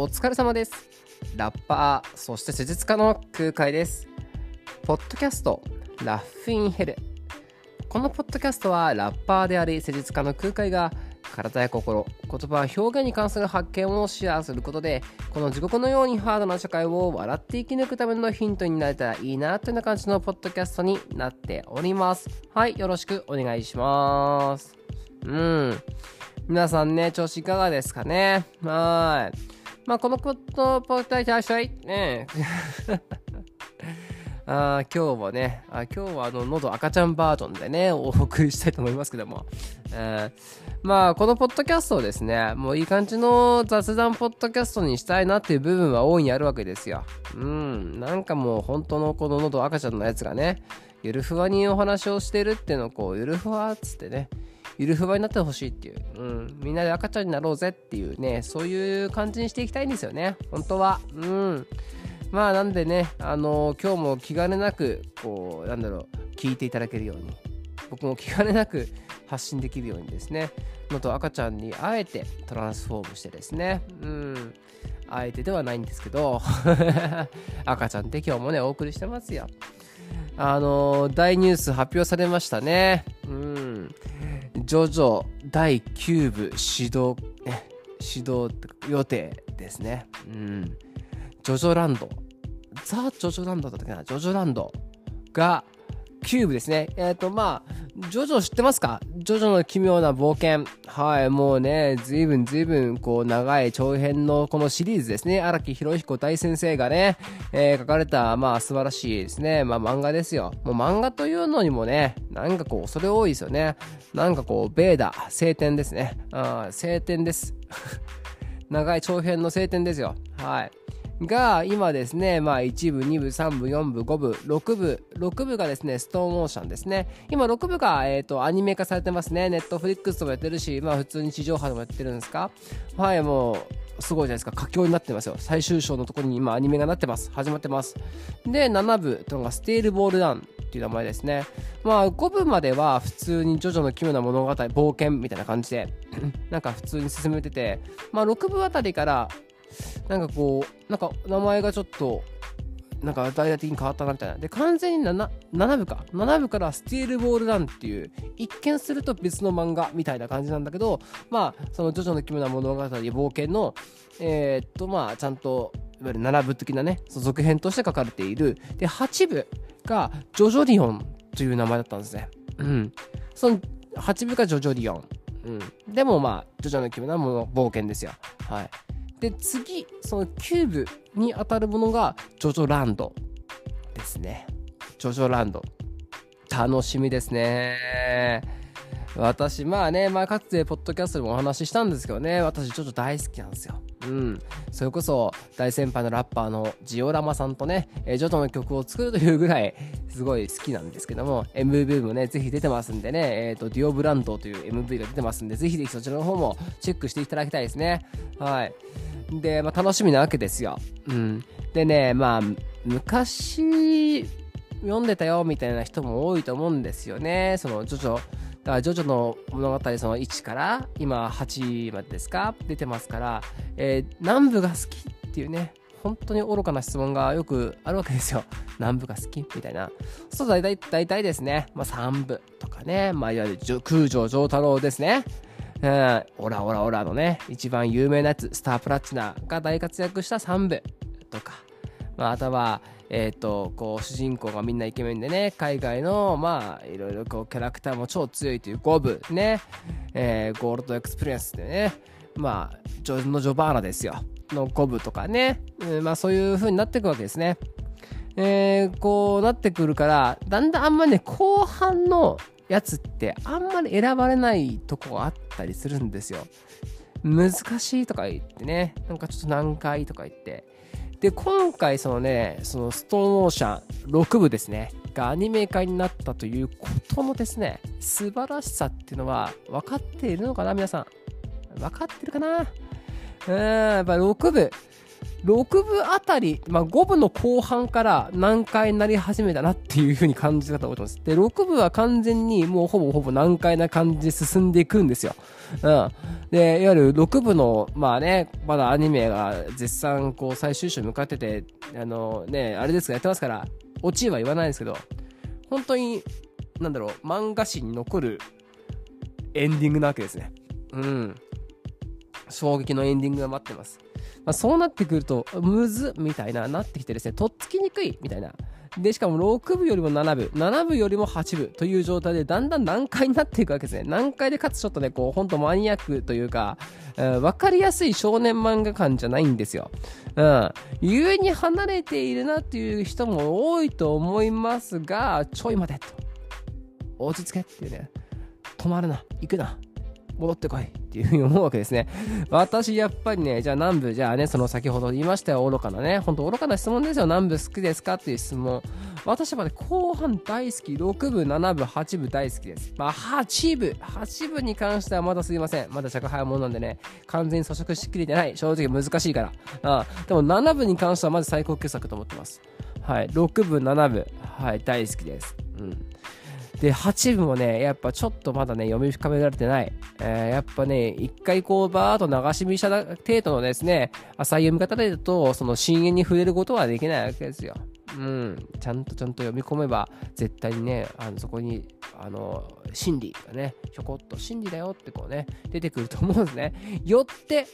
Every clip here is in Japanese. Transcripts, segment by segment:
お疲れ様です。ラッパー、そして施術家の空海です。ポッドキャスト、ラッフィンヘル。このポッドキャストは、ラッパーであり、施術家の空海が、体や心、言葉、表現に関する発見をシェアすることで、この地獄のようにハードな社会を笑って生き抜くためのヒントになれたらいいな、というような感じのポッドキャストになっております。はい、よろしくお願いします。うん。皆さんね、調子いかがですかね？はい。まあ、このポッドポッドキャストね あ今日はね、あ今日はあの喉赤ちゃんバージョンでね、お送りしたいと思いますけども。えーまあ、このポッドキャストをですね、もういい感じの雑談ポッドキャストにしたいなっていう部分は大いにあるわけですよ。うん、なんかもう本当のこの喉赤ちゃんのやつがね、ゆるふわにお話をしてるっていうのをこう、ゆるふわっつってね、ゆるふわになってほしいっていう、うん、みんなで赤ちゃんになろうぜっていうね、そういう感じにしていきたいんですよね、本当は。うん。まあなんでね、あの今日も気兼ねなく、こう、なんだろう、聞いていただけるように、僕も気兼ねなく発信できるようにですね、のと赤ちゃんにあえてトランスフォームしてですね、うん、あえてではないんですけど、赤ちゃんって今日もね、お送りしてますよ。あの大ニュース発表されましたね。ジョジョ第9部始動、え始動予定ですね。うん。ジョジョランド。ザ・ジョジョランドだったっけな？ジョジョランドが9部ですね。えっ、と、まあ、ジョジョ知ってますか？ジョジョの奇妙な冒険。はい、もうね、ずいぶんずいぶん、こう、長い長編のこのシリーズですね。荒木博彦大先生がね、えー書かれた、まあ、素晴らしいですね。まあ、漫画ですよ。もう漫画というのにもね、なんかこう、それ多いですよね。なんかこう、ベーダ、晴天ですね。あ晴天です。長い長編の晴天ですよ。はい。が、今ですね、まあ1部、2部、3部、4部、5部、6部、6部がですね、ストーンオーシャンですね。今6部が、えっ、と、アニメ化されてますね。ネットフリックスともやってるし、まあ普通に地上波でもやってるんですか？はい、もう、すごいじゃないですか。佳境になってますよ。最終章のところに今アニメがなってます。始まってます。で、7部というのがステールボールダウンっていう名前ですね。まあ5部までは普通にジョジョの奇妙な物語、冒険みたいな感じで、なんか普通に進めてて、まあ6部あたりから、なんかこう、なんか名前がちょっと、なんか大々的に変わったなみたいな。で、完全に 7, 7部か。7部からスティールボールランっていう、一見すると別の漫画みたいな感じなんだけど、まあ、そのジョジョの奇妙な物語、冒険の、えーっと、まあ、ちゃんと、いわゆる7部的なね、続編として書かれている。で、8部がジョジョリオンという名前だったんですね。うん。その8部がジョジョリオン。うん。でもまあ、ジョジョの奇妙なもの冒険ですよ。はい。で次そのキューブに当たるものがジョジョランドですね。ジョジョランド。楽しみですね。私まあね、まあ、かつてポッドキャストでもお話ししたんですけどね。私ジョジョ大好きなんですよ。うん。それこそ大先輩のラッパーのジオラマさんとね、えージョジョの曲を作るというぐらいすごい好きなんですけども MV もねぜひ出てますんでね、えー、とディオブランドという MV が出てますんでぜひぜひそちらの方もチェックしていただきたいですね。はい。で、まあ、楽しみなわけですよ。うん。でね、まあ、昔読んでたよみたいな人も多いと思うんですよね。その、ジョジョ。だから、ジョジョの物語、その1から、今8までですか？出てますから、えー南部が好きっていうね、本当に愚かな質問がよくあるわけですよ。南部が好きみたいな。そう、大体、大体ですね、まあ、3部とかね、まあ、いわゆる空城城太郎ですね。オラオラオラのね、一番有名なやつ、スタープラチナが大活躍した3部とか、まあ、とは、えっ、と、こう、主人公がみんなイケメンでね、海外の、まあ、いろいろこう、キャラクターも超強いという5部ね、えーゴールドエクスプレスでね、まあ、ジョのジョバーナですよ、の5部とかね、うんまあ、そういう風になっていくわけですね。えーこうなってくるから、だんだんあんまね、後半のやつってあんまり選ばれないとこがあったりするんですよ。難しいとか言ってね、なんかちょっと難解とか言って。で、今回そのね、そのストーンオーシャン6部ですね、がアニメ化になったということのですね、素晴らしさっていうのは分かっているのかな、皆さん。分かってるかな？うーん、やっぱ6部。6部あたり、まあ、5部の後半から難解になり始めたなっていう風に感じ方を思ってます。で、6部は完全にもうほぼほぼ難解な感じで進んでいくんですよ。うん。で、いわゆる6部の、まあね、まだアニメが絶賛こう最終章向かってて、あのね、あれですがやってますから、オチは言わないですけど、本当に、なんだろう、漫画史に残るエンディングなわけですね。うん。衝撃のエンディングが待ってます。まあ、そうなってくると、むずみたいな、なってきてですね、とっつきにくいみたいな。で、しかも6部よりも7部、7部よりも8部という状態で、だんだん難解になっていくわけですね。難解でかつちょっとね、こう、ほんとマニアックというか、うん、分かりやすい少年漫画感じゃないんですよ。うん。故に離れているなっていう人も多いと思いますが、ちょい待てと。落ち着けっていうね。止まるな。行くな。戻ってこいっていうふうに思うわけですね。私、やっぱりね、じゃあ南部、じゃあね、その先ほど言いましたよ、愚かなね、ほんと愚かな質問ですよ、南部好きですかっていう質問。私はね、後半大好き、6部、7部、8部大好きです。まあ、8部、8部に関してはまだすいません。まだ尺早ものなんでね、完全に咀嚼しきれてない。正直難しいから。あでも7部に関してはまず最高傑作と思ってます。はい、6部、7部、はい、大好きです。うん。で、8部もね、やっぱちょっとまだね、読み深められてない。えー、やっぱね、一回こう、バーっと流し見した程度のですね、浅い読み方でだと、その深淵に触れることはできないわけですよ。うん、ちゃんとちゃんと読み込めば、絶対にね、あのそこに、あの、真理がね、ひょこっと真理だよってこうね、出てくると思うんですね。よって、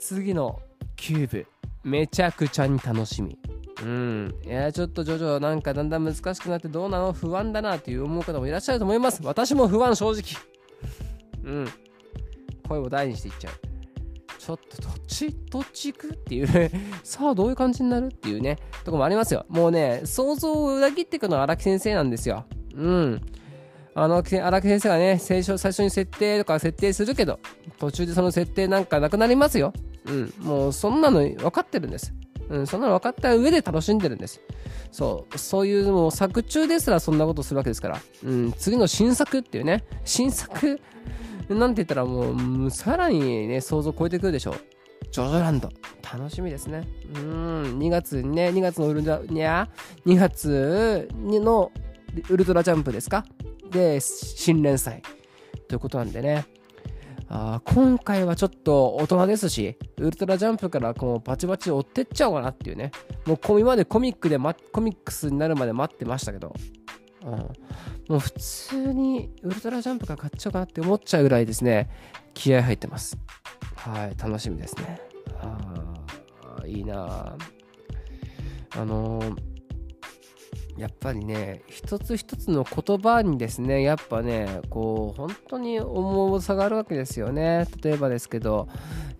次の9部、めちゃくちゃに楽しみ。うん。いや、ちょっとジョジョなんかだんだん難しくなってどうなの？不安だなっていう思う方もいらっしゃると思います。私も不安正直。うん。声を大にしていっちゃう。ちょっとどっち、どっち行くっていう さあどういう感じになるっていうね、とこもありますよ。もうね、想像を裏切っていくのは荒木先生なんですよ。うん。あの、荒木先生がね、最初最初に設定とか設定するけど、途中でその設定なんかなくなりますよ。うん。もうそんなの分かってるんです。うん、そんなの分かった上で楽しんでるんです。そう、そういうもう作中ですらそんなことするわけですから、うん、次の新作っていうね、新作、なんて言ったらもう、さらにね、想像を超えてくるでしょう。ジョジョランド。楽しみですね。うん、2月にね、2月のウルトラ、にゃ、2月のウルトラジャンプですか？で、新連載。ということなんでね、あ今回はちょっと大人ですし、ウルトラジャンプからこうバチバチ追ってっちゃおうかなっていうね。もう今までコミックで、ま、コミックスになるまで待ってましたけど、うん、もう普通にウルトラジャンプから買っちゃおうかなって思っちゃうぐらいですね、気合入ってます。はい、楽しみですね。あいいなあのーやっぱりね、一つ一つの言葉にですね、やっぱね、こう、本当に重さがあるわけですよね。例えばですけど、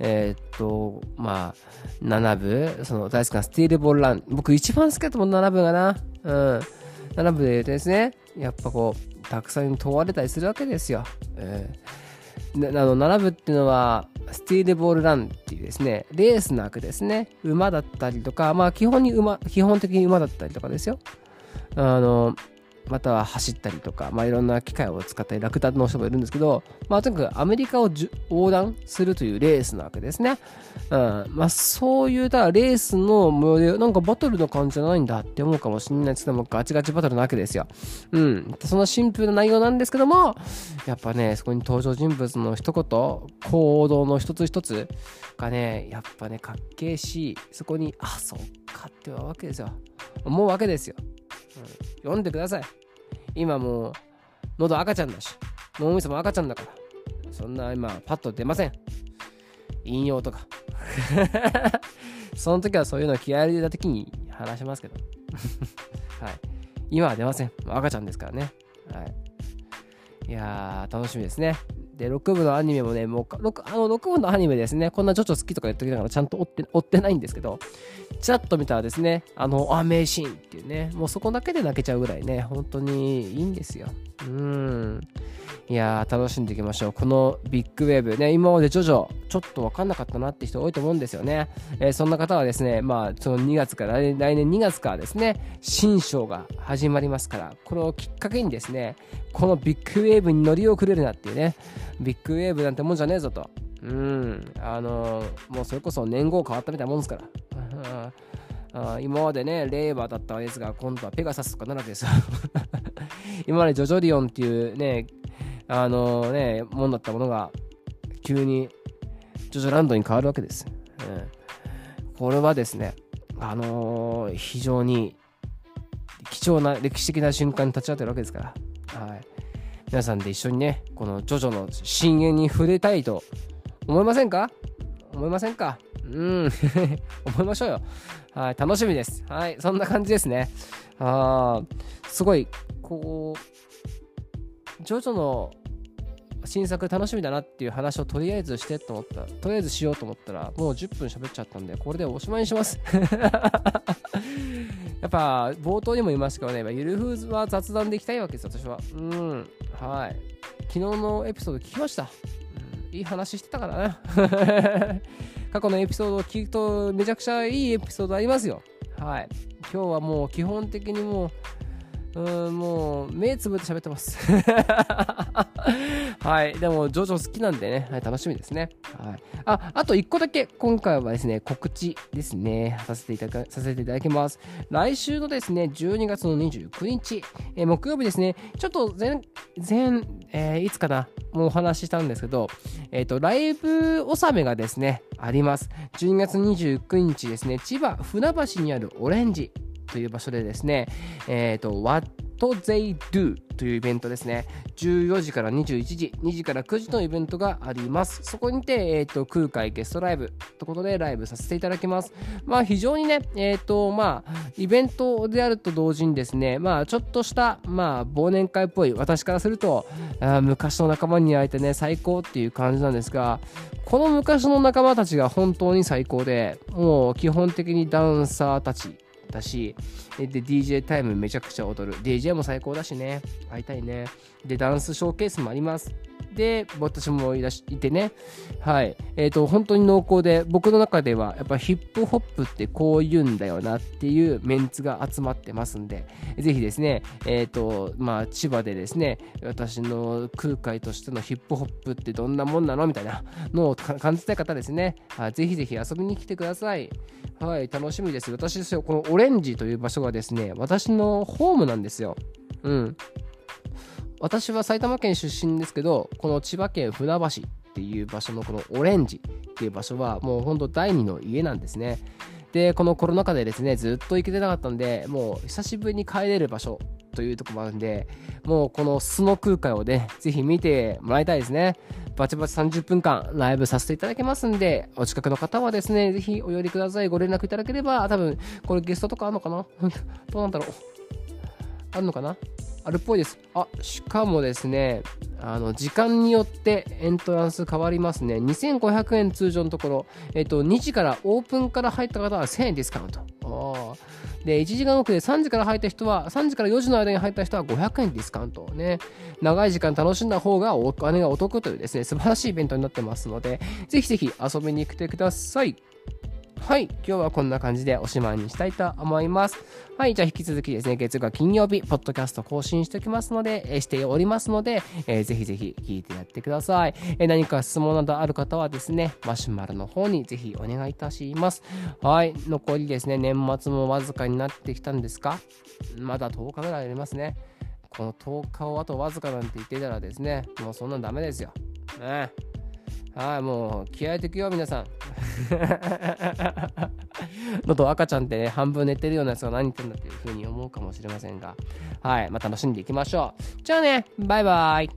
えー、っと、まあ、7部、その大好きなスティールボールラン。僕一番好きだと思う7部がな。うん。7部で言うとですね、やっぱこう、たくさん問われたりするわけですよ。えー、あの7部っていうのは、スティールボールランっていうですね、レースの悪ですね、馬だったりとか、まあ基本に馬、基本的に馬だったりとかですよ。あの、または走ったりとか、まあ、いろんな機械を使ったり、ラクダの人もいるんですけど、まあ、とにかくアメリカを横断するというレースなわけですね。うん。まあ、そういう、だレースの模様で、なんかバトルの感じじゃないんだって思うかもしれないですけども、ガチガチバトルなわけですよ。うん。そのシンプルな内容なんですけども、やっぱね、そこに登場人物の一言、行動の一つ一つがね、やっぱね、かっけえし、そこに、あ、そうかってわけですよ。思うわけですよ。読んでください。今もう、喉赤ちゃんだし、脳みそも赤ちゃんだから、そんな今、パッと出ません。引用とか。その時はそういうの気合い入れた時に話しますけど。はい。今は出ません。赤ちゃんですからね。はい。いやー、楽しみですね。で、6部のアニメもね、もう、6, あの6部のアニメですね、こんなちょっと好きとか言っときながらちゃんと追って追ってないんですけど、ちらっと見たらですね、あの、あ、名シーンっていうね、もうそこだけで泣けちゃうぐらいね、本当にいいんですよ。うん。いやー、楽しんでいきましょう。このビッグウェーブね、今までジョジョ、ちょっと分かんなかったなって人多いと思うんですよね。えー、そんな方はですね、まあ、その2月から来年2月からですね、新章が始まりますから、これをきっかけにですね、このビッグウェーブに乗り遅れるなっていうね、ビッグウェーブなんてもんじゃねえぞと。うん。あのもうそれこそ年号変わったみたいなもんですから。あ今までね令和だったやつが今度はペガサスとかなるわけですよ。今までジョジョリオンっていうねあのねもんだったものが急にジョジョランドに変わるわけです、うん、これはですねあのー、非常に貴重な歴史的な瞬間に立ち会ってるわけですから、はい、皆さんで一緒にねこのジョジョの深淵に触れたいと思いませんか？思いませんか？うん 思いましょうよはい楽しみですはいそんな感じですねあすごいこうジョジョの新作楽しみだなっていう話をとりあえずしてと思った、とりあえずしようと思ったら、もう10分喋っちゃったんで、これでおしまいにします。やっぱ、冒頭にも言いましたけどね、ゆるふーは雑談でいきたいわけです、私は。うん。はい。昨日のエピソード聞きました。うん、いい話してたからな。過去のエピソードを聞くと、めちゃくちゃいいエピソードありますよ。はい。今日はもう基本的にもう、うん、もう、目つぶって喋ってます。はい。でも、ジョジョ好きなんでね、はい、楽しみですね。はい。あ、あと1個だけ、今回はですね、告知ですね、させていたださせていただきます。来週のですね、12月の29日、えー、木曜日ですね、ちょっと前、前、えー、いつかな、もうお話ししたんですけど、えっ、ー、と、ライブ納めがですね、あります。12月29日ですね、千葉船橋にあるオレンジという場所でですね、えっ、ー、と、What They Do? というイベントですね。14時から21時、2時から9時のイベントがあります。そこにて、えっ、ー、と、空海ゲストライブということでライブさせていただきます。まあ、非常にね、えっ、ー、と、まあ、イベントであると同時にですね、まあ、ちょっとした、まあ、忘年会っぽい、私からすると、あ昔の仲間に会えてね、最高っていう感じなんですが、この昔の仲間たちが本当に最高で、もう基本的にダンサーたちだし、で、DJ タイムめちゃくちゃ踊る。DJ も最高だしね。会いたいね。で、ダンスショーケースもあります。で、私もいらしいてね。はい。えっ、ー、と、本当に濃厚で、僕の中では、やっぱヒップホップってこう言うんだよなっていうメンツが集まってますんで、ぜひですね、えっ、ー、と、まあ、千葉でですね、私の空海としてのヒップホップってどんなもんなのみたいなのを感じたい方ですね、ぜひぜひ遊びに来てください。はい、楽しみです。私ですよ、このオレンジという場所がですね、私のホームなんですよ。うん。私は埼玉県出身ですけど、この千葉県船橋っていう場所のこのオレンジっていう場所はもうほんと第二の家なんですね。で、このコロナ禍でですね、ずっと行けてなかったんで、もう久しぶりに帰れる場所というとこもあるんで、もうこの素の空海をね、ぜひ見てもらいたいですね。バチバチ30分間ライブさせていただきますんで、お近くの方はですね、ぜひお寄りください。ご連絡いただければ、多分、これゲストとかあるのかな？どうなんだろうあるのかな？あるっぽいです。あ、しかもですね、あの、時間によってエントランス変わりますね。2500円通常のところ、えっと、2時からオープンから入った方は1000円ディスカウント。で、1時間奥で3時から入った人は、3時から4時の間に入った人は500円ディスカウントね。長い時間楽しんだ方がお金がお得というですね、素晴らしいイベントになってますので、ぜひぜひ遊びに来てください。はい、今日はこんな感じでおしまいにしたいと思います。はい、じゃあ引き続きですね、月曜金曜日、ポッドキャスト更新しておきますので、えー、しておりますので、えー、ぜひぜひ聞いてやってください、えー、何か質問などある方はですね、マシュマロの方にぜひお願いいたします。はい、残りですね、年末もわずかになってきたんですか？まだ10日ぐらいありますね。この10日をあとわずかなんて言ってたらですね、もうそんなんダメですよ。ね。はい、もう気合いてくよ、皆さん。のと赤ちゃんってね、半分寝てるようなやつが何言ってんだっていうふうに思うかもしれませんが、はい、まあ楽しんでいきましょう。じゃあね、バイバイ。